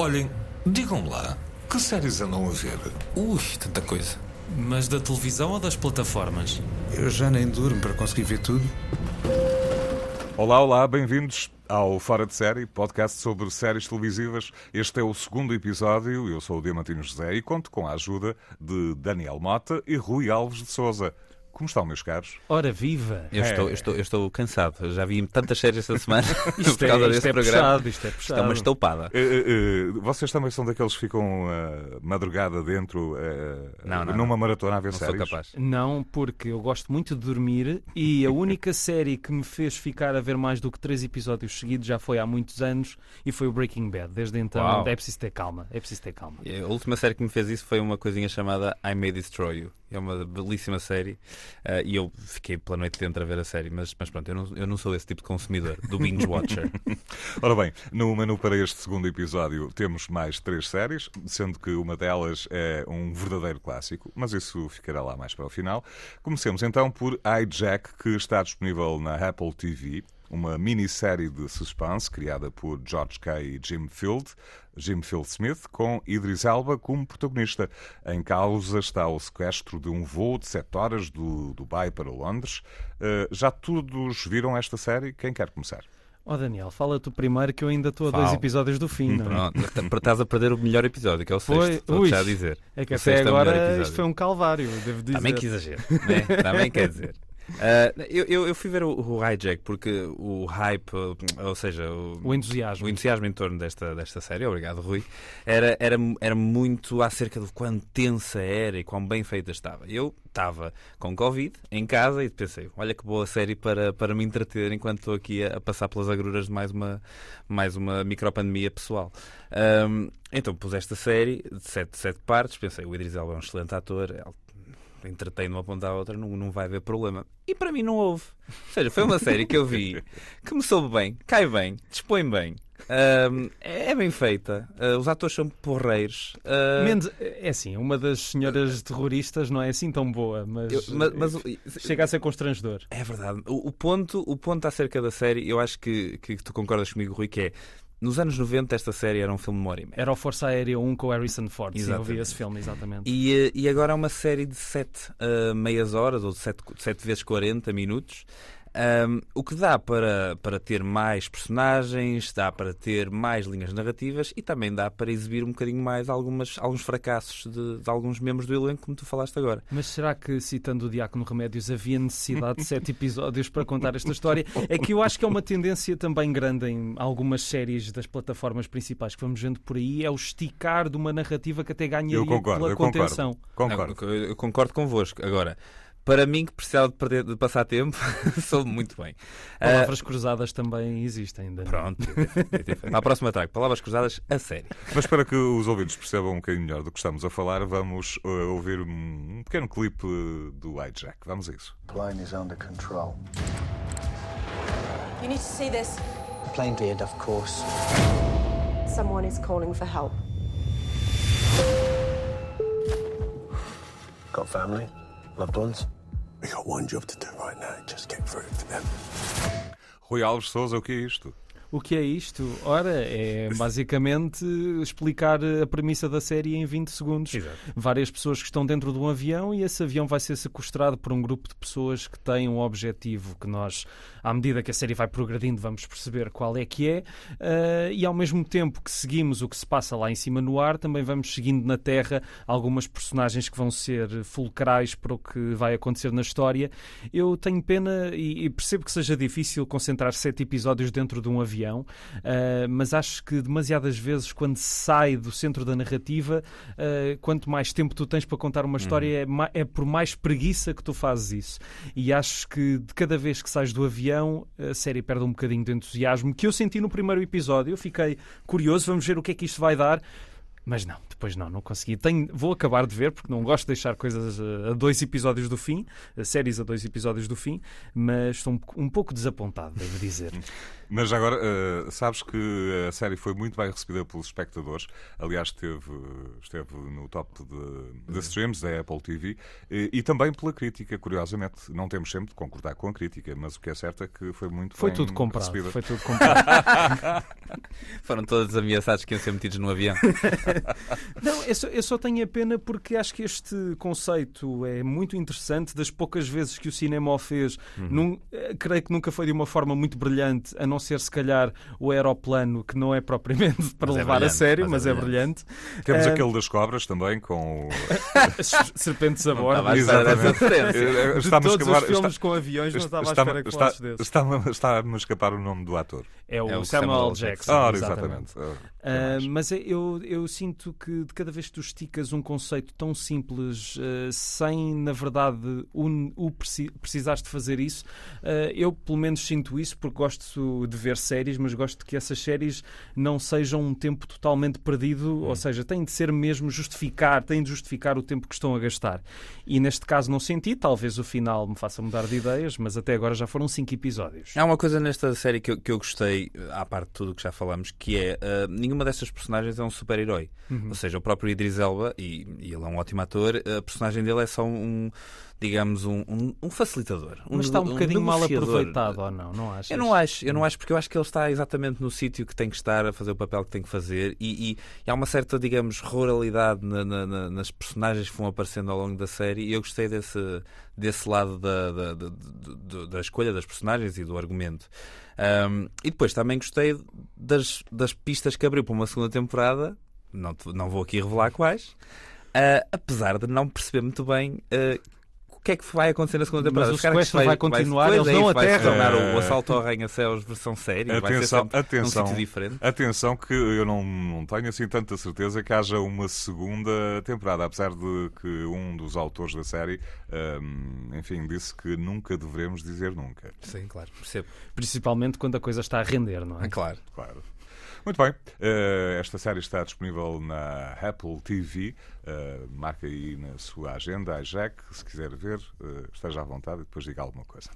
Olhem, digam lá, que séries andam a ver? Ui, tanta coisa. Mas da televisão ou das plataformas? Eu já nem durmo para conseguir ver tudo. Olá, olá, bem-vindos ao Fora de Série, podcast sobre séries televisivas. Este é o segundo episódio. Eu sou o Diamantino José e conto com a ajuda de Daniel Mota e Rui Alves de Souza. Como estão, meus caros? Ora, viva! Eu, É. estou, eu, estou, eu estou cansado. Eu já vi tantas séries esta semana Isto por é, causa isto deste é programa. puxado, isto é Isto puxado. é uma estoupada. Eh, eh, vocês também são daqueles que ficam eh, madrugada dentro Não, não, numa não. maratona a ver Não sou séries? capaz. Não, porque eu gosto muito de dormir e a única série que me fez ficar a ver mais do que três episódios seguidos já foi há muitos anos e foi o Breaking Bad. Desde então Uau. é preciso ter calma. É preciso ter calma. A última série que me fez isso foi uma coisinha chamada I May Destroy You. É uma belíssima série eh, e eu fiquei pela noite dentro a ver a série, mas, mas pronto, eu não, eu não sou esse tipo de consumidor, do binge watcher. Ora bem, no menu para este segundo episódio temos mais três séries, sendo que uma delas é um verdadeiro clássico, mas isso ficará lá mais para o final. Comecemos então por Hijack, que está disponível na Apple TV, uma minissérie de suspense criada por George Kay e Jim Field, Jim Field Smith, com Idris Elba como protagonista. Em causa está o sequestro de um voo de 7 horas do Dubai para Londres. Eh, já todos viram esta série? Quem quer começar? Ó Daniel, fala tu primeiro que eu ainda estou a dois episódios do fim. Não é? Pronto, estás a perder o melhor episódio, que é o Foi- sexto. Estou Ui. já a dizer. É que O até é agora episódio. isto foi um calvário, devo dizer. Também que exagero, né? Também quer dizer. Ah, eu, eu, fui ver o, o Hijack porque o hype, ou seja, o, O entusiasmo. o entusiasmo em torno desta, desta série, obrigado Rui, era, era, era muito acerca do quão tensa era e quão bem feita estava. Eu estava com Covid em casa e pensei, olha que boa série para, para me entreter enquanto estou aqui a, a passar pelas agruras de mais uma, mais uma micropandemia pessoal. Ahm, então pus esta série de sete, sete partes, pensei, o Idris Elba é um excelente ator, de uma ponta à outra, não, não vai haver problema. E para mim não houve. Ou seja, foi uma série que eu vi que me soube bem, cai bem, dispõe bem, ahm, é bem feita, ah, os atores são porreiros. ah, Menos, é assim, uma das senhoras terroristas não é assim tão boa, mas, eu- mas- mas chega a ser constrangedor. É verdade. O, o ponto, o ponto acerca da série, eu acho que, que tu concordas comigo, Rui, que é nos anos 90 esta série era um filme de uma hora e meia. Era o Força Aérea 1 com o Harrison Ford. Sim, eu vi Exatamente. esse filme, exatamente. E, eh, e agora é uma série de 7 meias horas, ou de 7, sete vezes 40 minutos. Ahm, o que dá para, para ter mais personagens, dá para ter mais linhas narrativas e também dá para exibir um bocadinho mais algumas, alguns fracassos de, de alguns membros do elenco, como tu falaste agora. Mas será que, citando o Diácono Remédios, havia necessidade de sete episódios para contar esta história? É que eu acho que é uma tendência também grande em algumas séries das plataformas principais que vamos vendo por aí, é o esticar de uma narrativa que até ganharia Eu concordo, pela eu concordo. contenção. Concordo. Não, eu, eu concordo convosco. Agora, para mim que precisava de, perder, de passar tempo, soube muito bem. Palavras cruzadas também existem. Daniel. Pronto, para a próxima trago. Palavras cruzadas a sério. Mas para que os ouvintes percebam um bocadinho melhor do que estamos a falar, vamos eh, ouvir um, pequeno clipe do Hijack. Vamos a isso. Plane is under control. You need to see this. The plane did, of course. Someone is calling for help. Got family? Loved ones? Rui Alves Souza, o que é isto? O que é isto? Ora, é basicamente explicar a premissa da série em 20 segundos. Várias pessoas que estão dentro de um avião e esse avião vai ser sequestrado por um grupo de pessoas que têm um objetivo que nós, à medida que a série vai progredindo, vamos perceber qual é que é. Ah, e ao mesmo tempo que seguimos o que se passa lá em cima no ar, também vamos seguindo na Terra algumas personagens que vão ser fulcrais para o que vai acontecer na história. Eu tenho pena e, e percebo que seja difícil concentrar sete episódios dentro de um avião, ah, mas acho que demasiadas vezes, quando sai do centro da narrativa, ah, quanto mais tempo tu tens para contar uma história, é, ma- é por mais preguiça que tu fazes isso. E acho que de cada vez que sais do avião, a série perde um bocadinho de entusiasmo que eu senti no primeiro episódio. Eu fiquei curioso, vamos ver o que é que isto vai dar. Mas não, depois não, não consegui. Tenho, vou acabar de ver, porque não gosto de deixar coisas a, a dois episódios do fim, séries a dois episódios do fim, mas estou um, um pouco desapontado, devo dizer. Mas agora, uh, sabes que a série foi muito bem recebida pelos espectadores. Aliás, esteve, esteve no top de, de streams da Apple TV e, e, também pela crítica, curiosamente. Não temos sempre de concordar com a crítica, mas o que é certo é que foi muito foi bem tudo comprado, recebida. Foi tudo comprado. Foram todos ameaçados que iam ser metidos no avião. Não, eu só, eu só tenho a pena porque acho que este conceito é muito interessante. Das poucas vezes que o cinema o fez, Uhum. num, eh, creio que nunca foi de uma forma muito brilhante, a não ser se calhar o aeroplano, que não é propriamente para Mas é levar a brilhante, sério, mas mas, é é brilhante. Temos Ah, aquele das cobras também, com o. Serpentes a Não bordo. à Exatamente. Eh, De está-me a todos escapar- os filmes está- com aviões, não estava à está-me- espera que está- desses. Está-me está-me a escapar o nome do ator. É o, É o Samuel, Samuel Jackson. Ora, exatamente. exatamente. Mais. mas é- eu, eu sinto que de cada vez que tu esticas um conceito tão simples, ah, sem, na verdade, o, o preci- precisares de fazer isso, ah, eu pelo menos sinto isso porque gosto de ver séries, mas gosto que essas séries não sejam um tempo totalmente perdido, ou seja, têm de ser mesmo justificar, têm de justificar o tempo que estão a gastar. E neste caso não senti, talvez o final me faça mudar de ideias, mas até agora já foram cinco episódios. Há uma coisa nesta série que eu, que eu gostei, à parte de tudo o que já falamos, que é ah, nenhuma destas personagens é um super-herói. Ou seja, o próprio Idris Elba, e, e ele é um ótimo ator, a personagem dele é só um, digamos, um, um, um facilitador. Mas está um bocadinho mal aproveitado, ou não? Não achas? Eu não acho, eu não acho porque eu acho que ele está exatamente no sítio que tem que estar a fazer o papel que tem que fazer e, e- e há uma certa, digamos, ruralidade na- na- na- nas personagens que vão aparecendo ao longo da série e eu gostei desse, desse lado da, da, da- da- escolha das personagens e do argumento. Ahm, e depois também gostei das, das pistas que abriu para uma segunda temporada, não, não vou aqui revelar quais, ah, apesar de não perceber muito bem ah, o que é que vai acontecer na segunda temporada. o Se calhar que sequestro vai continuar, eles é não vai aterram. tornar o, o assalto ao arranha-céus versão série. vai ser Atenção, atenção. num sítio diferente. Atenção que eu não, não tenho assim tanta certeza que haja uma segunda temporada, apesar de que um dos autores da série, hum, enfim, disse que nunca devemos dizer nunca. Sim, claro, percebo. Principalmente quando a coisa está a render, não é? Ah, claro. Claro. Muito bem, eh, esta série está disponível na Apple TV. eh, marca aí na sua agenda, a Jack, se quiser ver, eh, esteja à vontade e depois diga alguma coisa.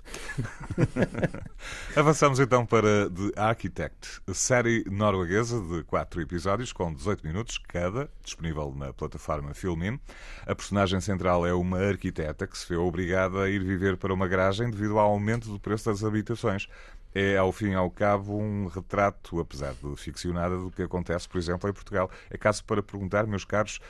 Avançamos então para The Architect, série norueguesa de 4 episódios com 18 minutos cada, disponível na plataforma Filmin. A personagem central é uma arquiteta que se vê obrigada a ir viver para uma garagem devido ao aumento do preço das habitações. É, ao fim e ao cabo, um retrato, apesar de ficcionada, do que acontece, por exemplo, em Portugal. É caso para perguntar, meus caros,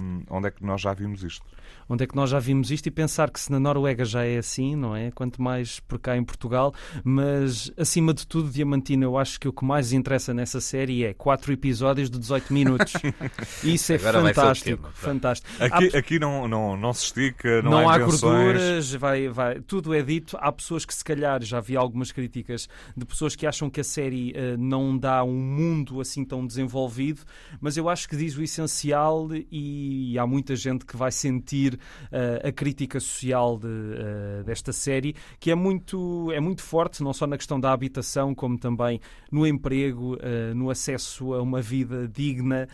hum, onde é que nós já vimos isto? Onde é que nós já vimos isto e pensar que se na Noruega já é assim, não é? Quanto mais por cá em Portugal, mas acima de tudo, Diamantina, eu acho que o que mais interessa nessa série é quatro episódios de 18 minutos. Isso é Agora fantástico. tema, fantástico. Aqui, Há- aqui não, não, não se estica, não, não há invenções. gorduras, vai, vai, tudo é dito. Há pessoas que, se calhar, já vi algumas críticas de pessoas que acham que a série eh, não dá um mundo assim tão desenvolvido, mas eu acho que diz o essencial e há muita gente que vai sentir eh, a crítica social de, eh, desta série, que é muito, é muito forte, não só na questão da habitação, como também no emprego, no acesso a uma vida digna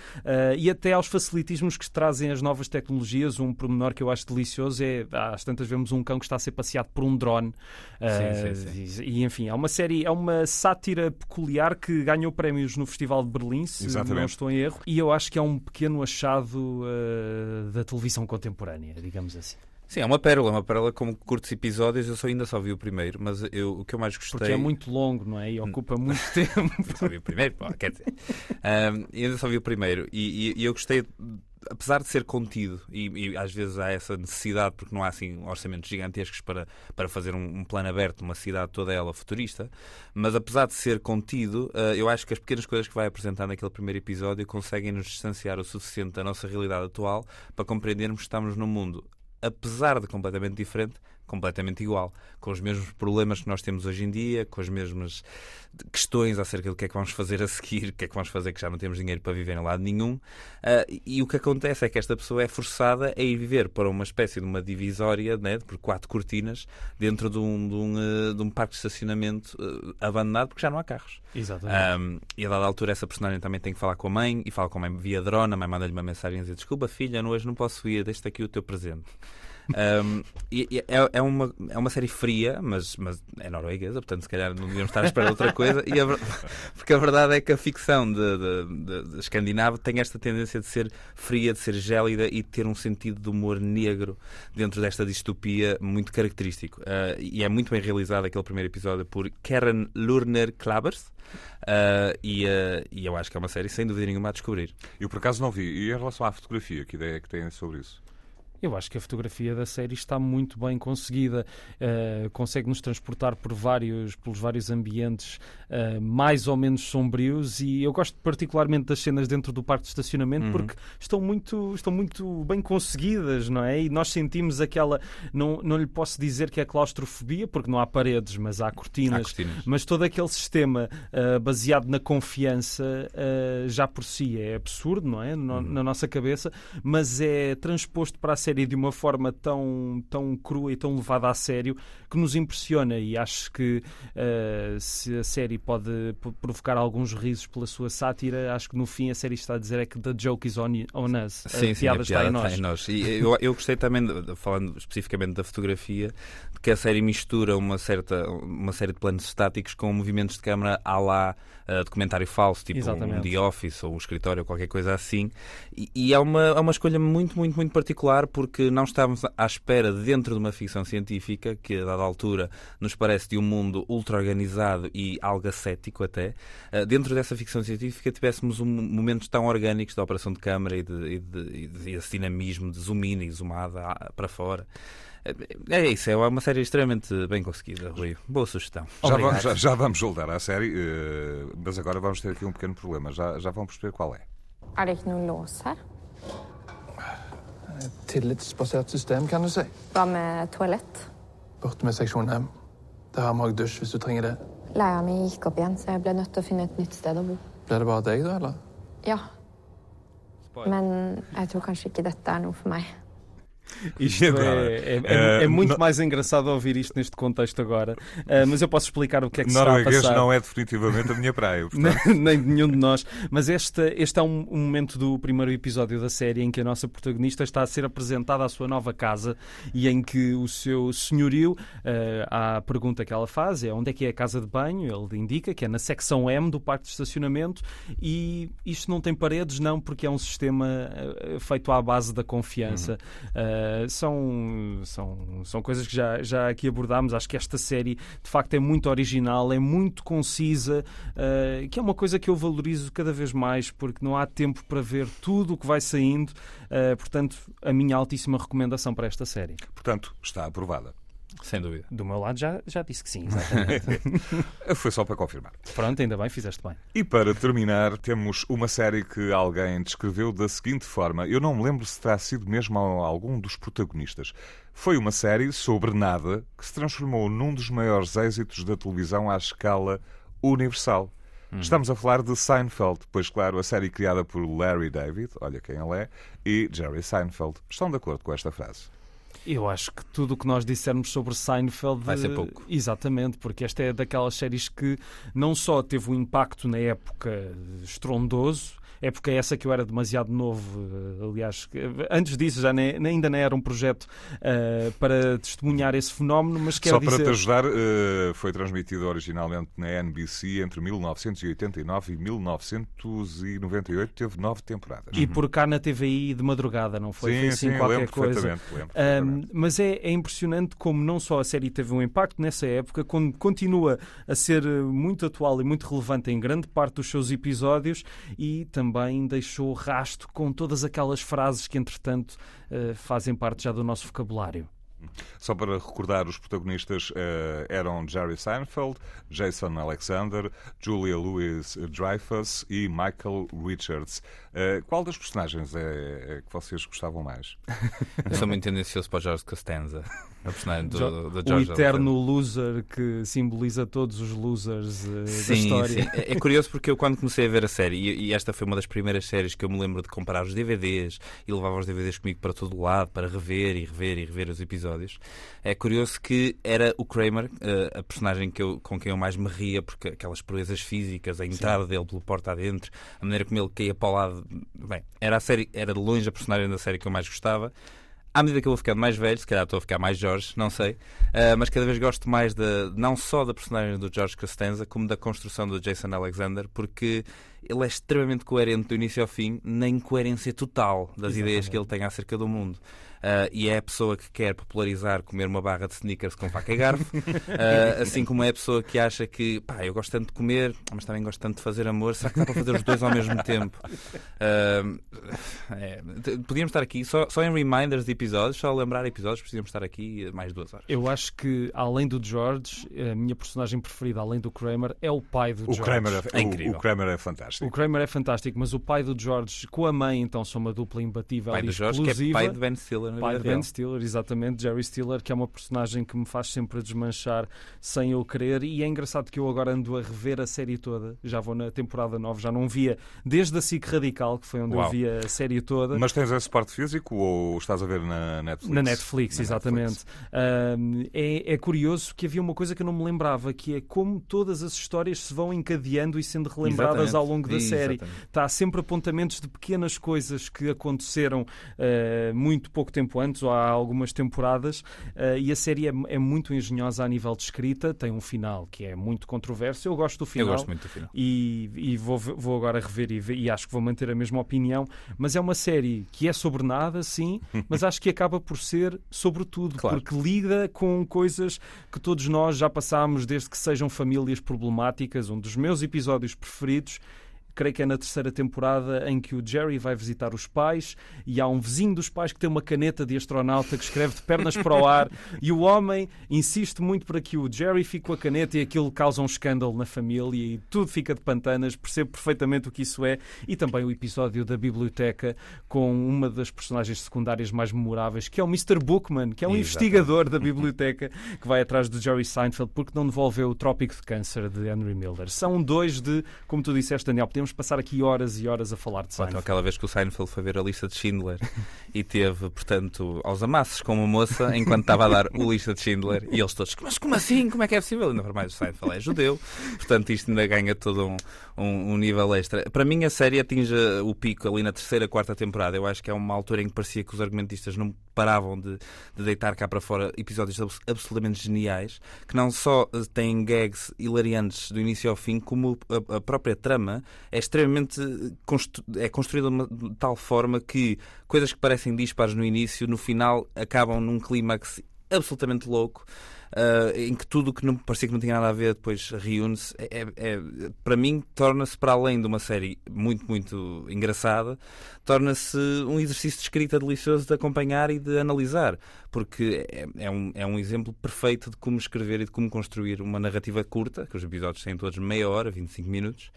e até aos facilitismos que trazem as novas tecnologias. Um pormenor que eu acho delicioso é, às tantas vemos um cão que está a ser passeado por um drone. Eh, Sim, sim, E, e, enfim, é uma série, é uma sátira peculiar que ganhou prémios no Festival de Berlim, se Exatamente. não estou em erro, e eu acho que é um pequeno achado eh, da televisão contemporânea, digamos assim. Sim, é uma pérola, é uma pérola como curtos episódios. Eu só ainda só vi o primeiro, mas eu, o que eu mais gostei. Porque é muito longo, não é? E ocupa muito tempo. Eu só vi o primeiro, pô, quer dizer. Eu ainda só vi o primeiro. E, e- e eu gostei, apesar de ser contido, e, e às vezes há essa necessidade, porque não há assim orçamentos gigantescos para, para fazer um, um plano aberto, uma cidade toda ela futurista, mas apesar de ser contido, ah, eu acho que as pequenas coisas que vai apresentar naquele primeiro episódio conseguem nos distanciar o suficiente da nossa realidade atual para compreendermos que estamos num mundo, apesar de completamente diferente, completamente igual, com os mesmos problemas que nós temos hoje em dia, com as mesmas questões acerca do que é que vamos fazer a seguir, o que é que vamos fazer que já não temos dinheiro para viver em lado nenhum. Uh, e o que acontece é que esta pessoa é forçada a ir viver para uma espécie de uma divisória né, por quatro cortinas dentro de um, de um, uh, de um parque de estacionamento uh, abandonado porque já não há carros. Exatamente. Um, e a dada altura essa personagem também tem que falar com a mãe e fala com a mãe via drone, a mãe manda-lhe uma mensagem e diz desculpa filha, hoje não posso ir, deixa aqui o teu presente. Um, e, e é, é, uma, é uma série fria, mas, mas é norueguesa, portanto, se calhar não devíamos estar a esperar outra coisa. E a, porque a verdade é que a ficção de, de, de, de escandinavo tem esta tendência de ser fria, de ser gélida e de ter um sentido de humor negro dentro desta distopia muito característico. Uh, e é muito bem realizado aquele primeiro episódio por Karen Lurner Klabers. Uh, e, uh, e eu acho que é uma série sem dúvida nenhuma a descobrir. Eu por acaso não vi. E em relação à fotografia, que ideia é que têm sobre isso? Eu acho que a fotografia da série está muito bem conseguida, uh, consegue-nos transportar por vários, pelos vários ambientes uh, mais ou menos sombrios e eu gosto particularmente das cenas dentro do parque de estacionamento uhum. porque estão muito, estão muito bem conseguidas, não é? E nós sentimos aquela, não, não lhe posso dizer que é claustrofobia porque não há paredes, mas há cortinas, há cortinas. mas todo aquele sistema uh, baseado na confiança já por si é absurdo, não é? No, uhum. Na nossa cabeça, mas é transposto para a série série de uma forma tão, tão crua e tão levada a sério que nos impressiona e acho que uh, se a série pode provocar alguns risos pela sua sátira, acho que no fim a série está a dizer é que the joke is on, on us. Sim, a sim, piada, a piada está, em nós. Está em nós. E eu, eu gostei também, de, falando especificamente da fotografia, de que a série mistura uma, certa, uma série de planos estáticos com movimentos de câmara à lá uh, documentário falso, tipo Exatamente. um The Office ou um escritório ou qualquer coisa assim. E, e é, uma, é uma escolha muito, muito, muito particular porque não estávamos à espera, dentro de uma ficção científica, que a dada altura nos parece de um mundo ultra organizado e algo ascético até, uh, dentro dessa ficção científica tivéssemos um, momentos tão orgânicos da operação de câmara e de, e de, e de, e de dinamismo, de zoom in e zoomada para fora. É isso, é uma série extremamente bem conseguida, Rui. Boa sugestão. Já vamos, já, já vamos voltar à série, uh, mas agora vamos ter aqui um pequeno problema. Já, já vão perceber qual é. Noen lås her? Et tillitsbasert system, kan du si. Hva med toalett? Borte med seksjon M. Der har vi òg dusj hvis du trenger det. Leia mi gikk opp igjen, så jeg ble nødt til å finne et nytt sted å bo. Ble det bare deg, da, eller? Ja. Men jeg tror kanskje ikke dette er noe for meg. Isto é, é, é, é, muito mais engraçado ouvir isto neste contexto agora, uh, mas eu posso explicar o que é que se está a passar. não é definitivamente a minha praia. Nem de nenhum de nós, mas este, este é um, um, momento do primeiro episódio da série em que a nossa protagonista está a ser apresentada à sua nova casa e em que o seu senhorio, uh, a pergunta que ela faz é onde é que é a casa de banho, ele indica que é na secção M do parque de estacionamento e isto não tem paredes, não, porque é um sistema uh, feito à base da confiança. Uhum. Eh, são, são, são coisas que já, já aqui abordámos. Acho que esta série de facto é muito original, é muito concisa, uh, que é uma coisa que eu valorizo cada vez mais porque não há tempo para ver tudo o que vai saindo. Uh, portanto, a minha altíssima recomendação para esta série. Portanto, está aprovada. Sem dúvida. Do meu lado já, já disse que sim, exatamente. Foi só para confirmar. Pronto, ainda bem, fizeste bem. E para terminar, temos uma série que alguém descreveu da seguinte forma. Eu não me lembro se terá sido mesmo algum dos protagonistas. Foi uma série sobre nada que se transformou num dos maiores êxitos da televisão à escala universal. Uhum. Estamos a falar de Seinfeld, pois, claro, a série criada por Larry David, olha quem ele é, e Jerry Seinfeld. Estão de acordo com esta frase? Eu acho que tudo o que nós dissermos sobre Seinfeld vai ser pouco. Exatamente, porque esta é daquelas séries que não só teve um impacto na época estrondoso, época essa que eu era demasiado novo, eh, aliás, antes disso já nem, ainda não era um projeto uh, para testemunhar esse fenómeno, mas quero Só dizer... para te ajudar, uh, foi transmitido originalmente na NBC entre 1989 e 1998, teve nove temporadas. E por cá na TVI de madrugada, não foi? Sim, foi assim sim, qualquer lembro coisa. Perfeitamente, lembro perfeitamente. mas é, é impressionante como não só a série teve um impacto nessa época, quando continua a ser muito atual e muito relevante em grande parte dos seus episódios e também também deixou rasto com todas aquelas frases que, entretanto, uh, fazem parte já do nosso vocabulário. Só para recordar, os protagonistas uh, eram Jerry Seinfeld, Jason Alexander, Julia Louis-Dreyfus e Michael Richards. Uh, qual das personagens é, é, que vocês gostavam mais? Eu sou muito tendencioso para o George Costanza, a personagem do, jo do George O eterno loser que simboliza todos os losers uh, sim, da história. Sim. É, é curioso porque eu quando comecei a ver a série, e, e, esta foi uma das primeiras séries que eu me lembro de comprar os DVDs e levava os DVDs comigo para todo o lado, para rever e rever e rever os episódios. É curioso que era o Kramer, uh, a personagem que eu, com quem eu mais me ria, porque aquelas proezas físicas, a entrada sim. dele pelo porta adentro, a maneira como ele caía para o lado. Bem, era a série, era de longe a personagem da série que eu mais gostava. À medida que eu vou ficando mais velho, se calhar estou a ficar mais Jorge, não sei, uh, mas cada vez gosto mais de, não só da personagem do George Costanza, como da construção do Jason Alexander, porque ele é extremamente coerente do início ao fim, na incoerência total das Exatamente. ideias que ele tem acerca do mundo uh, e é a pessoa que quer popularizar comer uma barra de sneakers com faca e garfo, uh, assim como é a pessoa que acha que pá, eu gosto tanto de comer, mas também gosto tanto de fazer amor, será que dá para fazer os dois ao mesmo tempo? Uh, é, podíamos estar aqui só, só em reminders de episódios, só lembrar episódios, precisamos estar aqui mais duas horas. Eu acho que, além do George, a minha personagem preferida, além do Kramer, é o pai do o George. Kramer é, é incrível. O, o Kramer é fantástico. O Kramer é fantástico, mas o pai do George com a mãe, então, são uma dupla imbatível pai e do George, explosiva. que é pai de Ben Stiller pai de Ben Stiller, exatamente, Jerry Stiller, que é uma personagem que me faz sempre desmanchar sem eu querer. E é engraçado que eu agora ando a rever a série toda, já vou na temporada 9, já não via desde a SIC Radical, que foi onde Uau. eu via a série toda. Mas tens esse parte físico ou estás a ver na Netflix? Na Netflix, na exatamente. Netflix. é, é curioso que havia uma coisa que eu não me lembrava, que é como todas as histórias se vão encadeando e sendo relembradas exatamente. ao longo da série. Está sempre apontamentos de pequenas coisas que aconteceram uh, muito pouco tempo antes ou há algumas temporadas uh, e a série é, é, muito engenhosa a nível de escrita, tem um final que é muito controverso. Eu gosto do final. Eu gosto muito do final. E, e vou, vou agora rever e, e acho que vou manter a mesma opinião, mas é uma série que é sobre nada, sim, mas acho que acaba por ser sobre tudo, claro. porque lida com coisas que todos nós já passámos desde que sejam famílias problemáticas. Um dos meus episódios preferidos creio que é na terceira temporada, em que o Jerry vai visitar os pais e há um vizinho dos pais que tem uma caneta de astronauta que escreve de pernas para o ar e o homem insiste muito para que o Jerry fique com a caneta e aquilo causa um escândalo na família e tudo fica de pantanas. Percebo perfeitamente o que isso é. E também o episódio da biblioteca com uma das personagens secundárias mais memoráveis, que é o Mr. Bookman, que é um investigador da biblioteca que vai atrás do Jerry Seinfeld porque não devolveu o Trópico de Câncer de Henry Miller. São dois de, como tu disseste, Daniel, podemos passar aqui horas e horas a falar de Seinfeld. Então, aquela vez que o Seinfeld foi ver a lista de Schindler e teve, portanto, aos amassos com uma moça enquanto estava a dar o lista de Schindler e eles todos, mas como assim? Como é que é possível? Ainda mais o Seinfeld é judeu, portanto isto ainda ganha todo um, um, um, nível extra. Para mim a série atinge o pico ali na terceira, quarta temporada. Eu acho que é uma altura em que parecia que os argumentistas não paravam de, de deitar cá para fora episódios absolutamente geniais, que não só têm gags hilariantes do início ao fim, como a, a própria trama é extremamente constru é construída de tal forma que coisas que parecem dispares no início, no final acabam num clímax absolutamente louco uh, em que tudo o que não parecia que não tinha nada a ver depois reúne-se. É, é, é para mim, torna-se, para além de uma série muito, muito engraçada, torna-se um exercício de escrita delicioso de acompanhar e de analisar, porque é, é, um, é um exemplo perfeito de como escrever e de como construir uma narrativa curta, que os episódios têm todos meia hora, 25 minutos.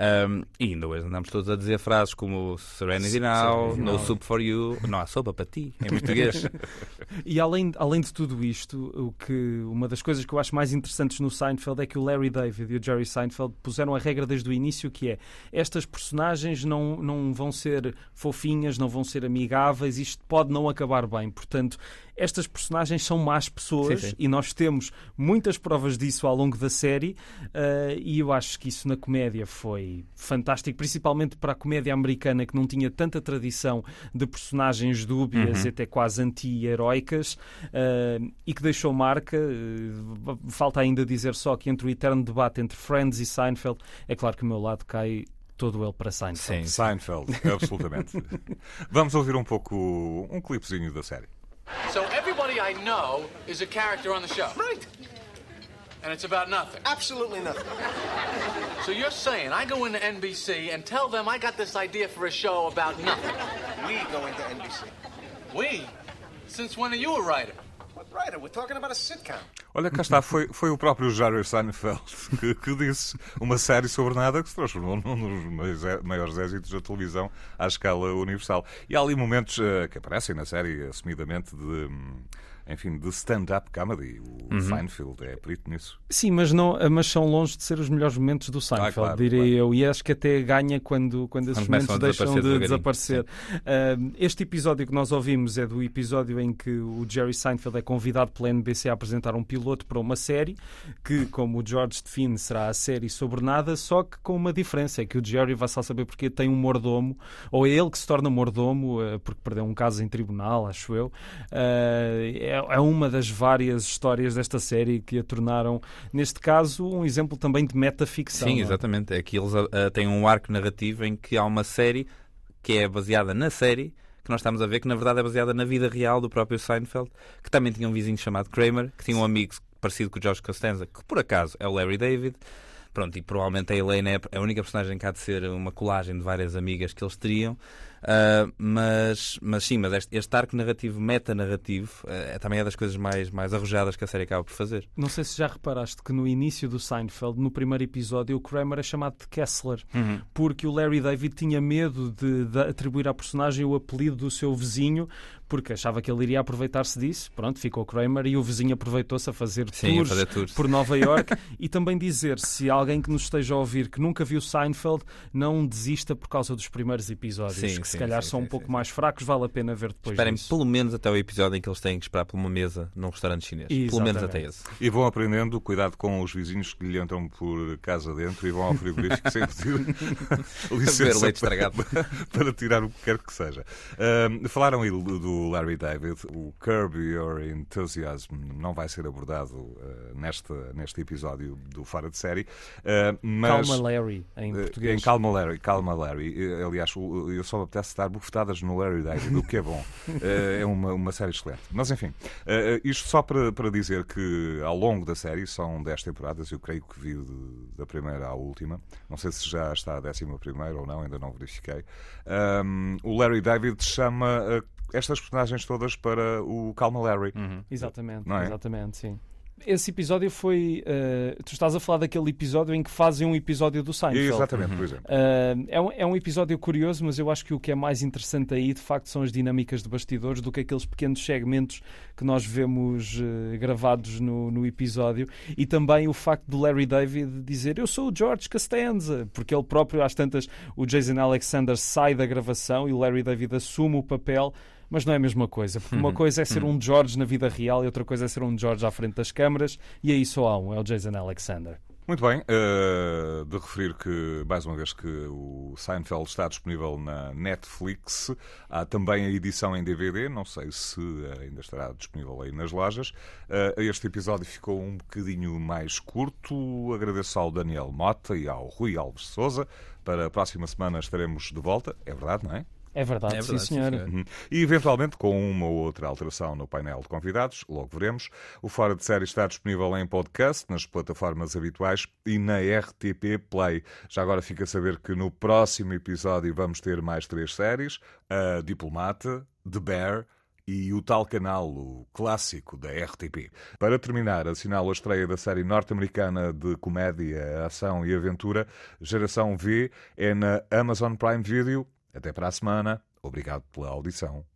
Um, e ainda hoje andamos todos a dizer frases como Serenity Now, No Soup for You, não há sopa para ti, em português. e além, além de tudo isto, o que, uma das coisas que eu acho mais interessantes no Seinfeld é que o Larry David e o Jerry Seinfeld puseram a regra desde o início que é estas personagens não, não vão ser fofinhas, não vão ser amigáveis, isto pode não acabar bem. Portanto, estas personagens são más pessoas sim, sim. e nós temos muitas provas disso ao longo da série uh, e eu acho que isso na comédia foi fantástico, principalmente para a comédia americana que não tinha tanta tradição de personagens dúbias, uhum. até quase anti-heroicas uh, e que deixou marca. Uh, falta ainda dizer só que entre o eterno debate entre Friends e Seinfeld, é claro que o meu lado cai todo ele para Seinfeld. Sim, Seinfeld, absolutamente. Vamos ouvir um pouco um clipezinho da série. So everybody I know is a character on the show. Right. And it's about nothing. Absolutely nothing. So you're saying I go into NBC and tell them I got this idea for a show about nothing? We go into NBC. We? Since when are you a writer? Olha, cá está, foi, foi o próprio Jerry Seinfeld que, que disse uma série sobre nada que se transformou num dos maiores- maiores êxitos da televisão à escala universal. E há ali momentos eh, que aparecem na série, assumidamente, de, hum, enfim, de stand-up comedy. O Uhum. Seinfeld é perito nisso. Sim, mas, não, mas são longe de ser os melhores momentos do Seinfeld, claro, diria claro. eu. E acho que até ganha quando, quando esses momentos deixam de desaparecer. Ah, este episódio que nós ouvimos é do episódio em que o Jerry Seinfeld é convidado pela NBC a apresentar um piloto para uma série, que, como o George define, será a série sobre nada, só que com uma diferença: é que o Jerry vai só saber porque tem um mordomo, ou é ele que se torna mordomo, ah, porque perdeu um caso em tribunal, acho eu. Ah, é, é uma das várias histórias desta série que a tornaram, neste caso, um exemplo também de metaficção. Sim, é? exatamente. É que eles ah, têm um arco narrativo em que há uma série que é baseada na série que nós estamos a ver, que na verdade é baseada na vida real do próprio Seinfeld, que também tinha um vizinho chamado Kramer, que tinha um amigo parecido com o George Costanza, que por acaso é o Larry David. Pronto, e provavelmente a Elaine é a única personagem que há de ser uma colagem de várias amigas que eles teriam. Ah, mas, mas sim, mas este, este arco narrativo, meta-narrativo, é também é das coisas mais, mais arrojadas que a série acaba por fazer. Não sei se já reparaste que no início do Seinfeld, no primeiro episódio, o Kramer é chamado de Kessler, porque o Larry David tinha medo de, de atribuir à personagem o apelido do seu vizinho, porque achava que ele iria aproveitar-se disso. Pronto, ficou Kramer e o vizinho aproveitou-se a fazer, Sim, a tours fazer tours. por Nova York e também dizer se alguém que nos esteja a ouvir que nunca viu Seinfeld não desista por causa dos primeiros episódios, Sim, que se sim, calhar sim, são sim, um pouco sim. mais fracos, vale a pena ver depois Esperem disso. pelo menos até o episódio em que eles têm que esperar por uma mesa num restaurante chinês. Pelo menos Exatamente. até esse. E vão aprendendo, cuidado com os vizinhos que lhe entram por casa dentro e vão ao frigorífico sem pedir licença leite para, estragado. para tirar o que quer que seja. Ahm, falaram aí do Larry David, o Curb Your Enthusiasm não vai ser abordado ah, neste, neste episódio do Fora de Série, Ah, mas... Calma Larry, em Eh, português. Em Calma Larry, Calma Larry. Aliás, eu só me apetece dar bufetadas no Larry David, o que é bom. Eh, É uma, uma série excelente. Mas enfim, eh, isto só para, para dizer que ao longo da série, são 10 temporadas, eu creio que vi de- da primeira à última. Não sei se já está a décima primeira ou não, ainda não verifiquei. Ahm, o Larry David chama eh, estas personagens todas para o Calma Larry. Exatamente, Não é? exatamente, sim. Esse episódio foi. eh, tu estás a falar daquele episódio em que fazem um episódio do Seinfeld. Exatamente, por exemplo. Eh, é, um, é um episódio curioso, mas eu acho que o que é mais interessante aí, de facto, são as dinâmicas de bastidores do que aqueles pequenos segmentos que nós vemos eh, gravados no, no episódio. E também o facto de Larry David dizer eu sou o George Costanza, porque ele próprio, às tantas, o Jason Alexander sai da gravação e o Larry David assume o papel. Mas não é a mesma coisa, porque uma coisa é ser um George na vida real e outra coisa é ser um George à frente das câmaras, e aí só há um, é o Jason Alexander. Muito bem, eh, de referir que, mais uma vez, que o Seinfeld está disponível na Netflix. Há também a edição em DVD, não sei se ainda estará disponível aí nas lojas. Eh, este episódio ficou um bocadinho mais curto. Agradeço ao Daniel Mota e ao Rui Alves Souza. Para a próxima semana estaremos de volta, é verdade, não é? É verdade, É sim, verdade, sim, senhora. senhor. Uhum. E eventualmente com uma ou outra alteração no painel de convidados, logo veremos. O Fora de Série está disponível em podcast, nas plataformas habituais e na RTP Play. Já agora fica a saber que no próximo episódio vamos ter mais três séries: a Diplomata, The Bear e o tal canal, o clássico da RTP. Para terminar, assinalo a estreia da série norte-americana de comédia, ação e aventura, Geração V, é na Amazon Prime Video. Até para a semana. Obrigado pela audição.